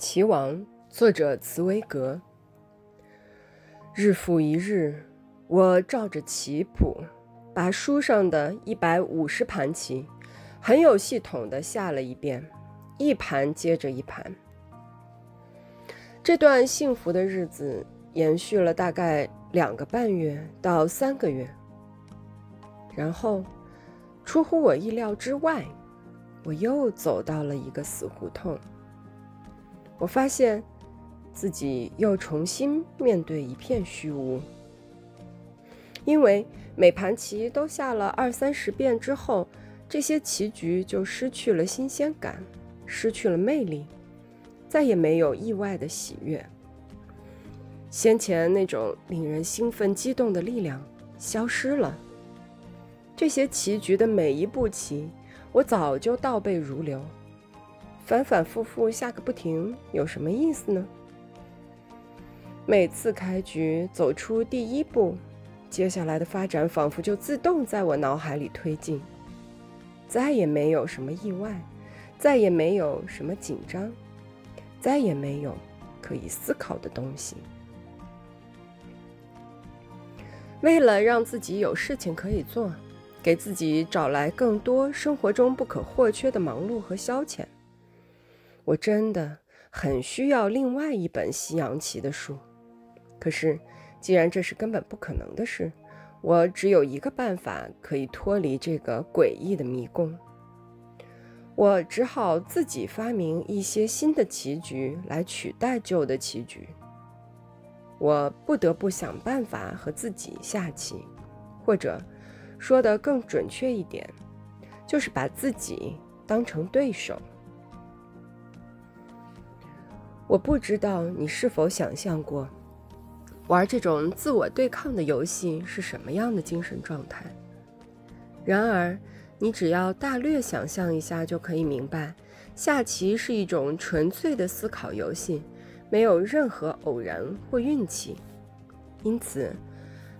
棋王，作者茨威格。日复一日，我照着棋谱，把书上的一百五十盘棋，很有系统的下了一遍，一盘接着一盘。这段幸福的日子延续了大概两个半月到三个月，然后，出乎我意料之外，我又走到了一个死胡同。我发现自己又重新面对一片虚无，因为每盘棋都下了二三十遍之后，这些棋局就失去了新鲜感，失去了魅力，再也没有意外的喜悦。先前那种令人兴奋激动的力量消失了。这些棋局的每一步棋，我早就倒背如流。反反复复下个不停，有什么意思呢？每次开局走出第一步，接下来的发展仿佛就自动在我脑海里推进，再也没有什么意外，再也没有什么紧张，再也没有可以思考的东西。为了让自己有事情可以做，给自己找来更多生活中不可或缺的忙碌和消遣。我真的很需要另外一本西洋棋的书，可是既然这是根本不可能的事，我只有一个办法可以脱离这个诡异的迷宫。我只好自己发明一些新的棋局来取代旧的棋局。我不得不想办法和自己下棋，或者说的更准确一点，就是把自己当成对手。我不知道你是否想象过，玩这种自我对抗的游戏是什么样的精神状态。然而，你只要大略想象一下就可以明白，下棋是一种纯粹的思考游戏，没有任何偶然或运气。因此，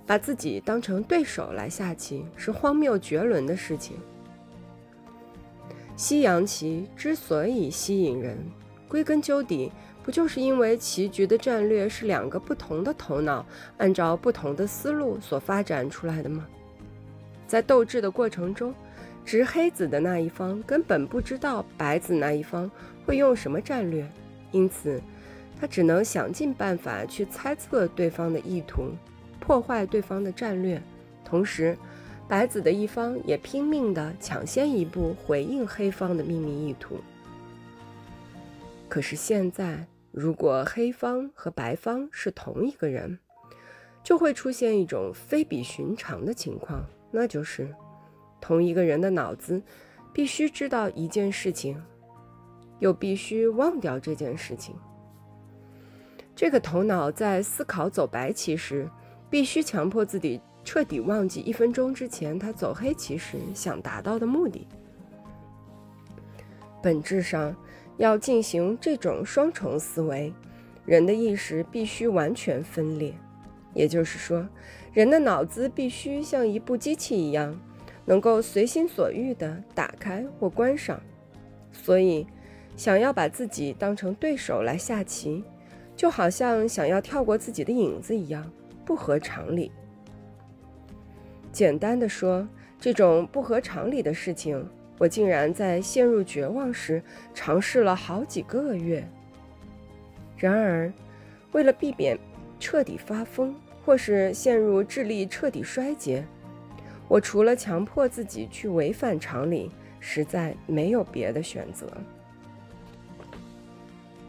把自己当成对手来下棋是荒谬绝伦的事情。西洋棋之所以吸引人，归根究底。不就是因为棋局的战略是两个不同的头脑按照不同的思路所发展出来的吗？在斗智的过程中，执黑子的那一方根本不知道白子那一方会用什么战略，因此他只能想尽办法去猜测对方的意图，破坏对方的战略。同时，白子的一方也拼命地抢先一步回应黑方的秘密意图。可是现在，如果黑方和白方是同一个人，就会出现一种非比寻常的情况，那就是同一个人的脑子必须知道一件事情，又必须忘掉这件事情。这个头脑在思考走白棋时，必须强迫自己彻底忘记一分钟之前他走黑棋时想达到的目的。本质上。要进行这种双重思维，人的意识必须完全分裂，也就是说，人的脑子必须像一部机器一样，能够随心所欲地打开或关上。所以，想要把自己当成对手来下棋，就好像想要跳过自己的影子一样，不合常理。简单的说，这种不合常理的事情。我竟然在陷入绝望时尝试了好几个月。然而，为了避免彻底发疯或是陷入智力彻底衰竭，我除了强迫自己去违反常理，实在没有别的选择。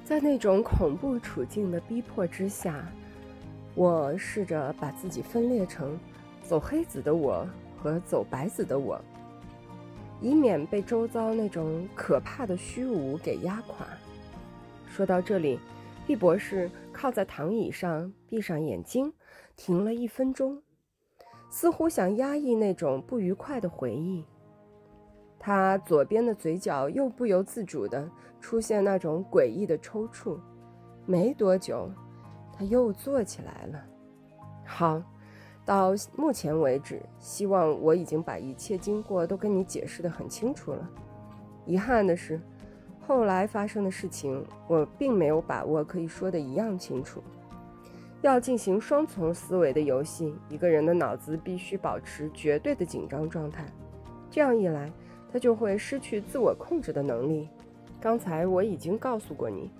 在那种恐怖处境的逼迫之下，我试着把自己分裂成走黑子的我和走白子的我。以免被周遭那种可怕的虚无给压垮。说到这里，毕博士靠在躺椅上，闭上眼睛，停了一分钟，似乎想压抑那种不愉快的回忆。他左边的嘴角又不由自主地出现那种诡异的抽搐。没多久，他又坐起来了。好。到目前为止，希望我已经把一切经过都跟你解释得很清楚了。遗憾的是，后来发生的事情，我并没有把握可以说的一样清楚。要进行双重思维的游戏，一个人的脑子必须保持绝对的紧张状态，这样一来，他就会失去自我控制的能力。刚才我已经告诉过你，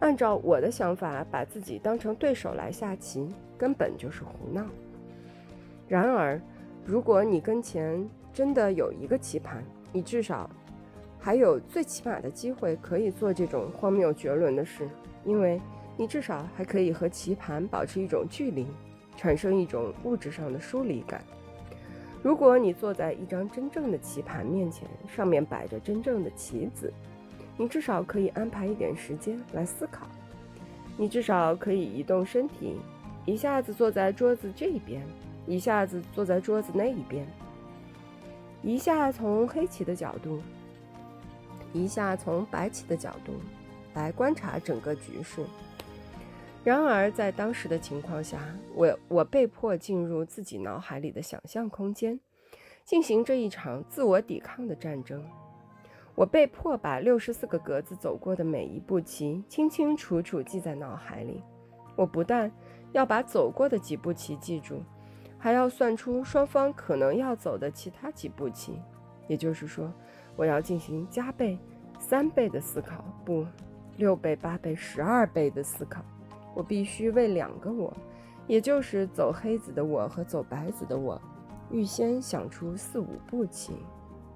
按照我的想法把自己当成对手来下棋，根本就是胡闹。然而，如果你跟前真的有一个棋盘，你至少还有最起码的机会可以做这种荒谬绝伦的事，因为。你至少还可以和棋盘保持一种距离，产生一种物质上的疏离感。如果你坐在一张真正的棋盘面前，上面摆着真正的棋子，你至少可以安排一点时间来思考。你至少可以移动身体，一下子坐在桌子这一边，一下子坐在桌子那一边，一下从黑棋的角度，一下从白棋的角度来观察整个局势。然而，在当时的情况下，我我被迫进入自己脑海里的想象空间，进行这一场自我抵抗的战争。我被迫把六十四个格子走过的每一步棋清清楚楚记在脑海里。我不但要把走过的几步棋记住，还要算出双方可能要走的其他几步棋。也就是说，我要进行加倍、三倍的思考，不，六倍、八倍、十二倍的思考。我必须为两个我，也就是走黑子的我和走白子的我，预先想出四五步棋。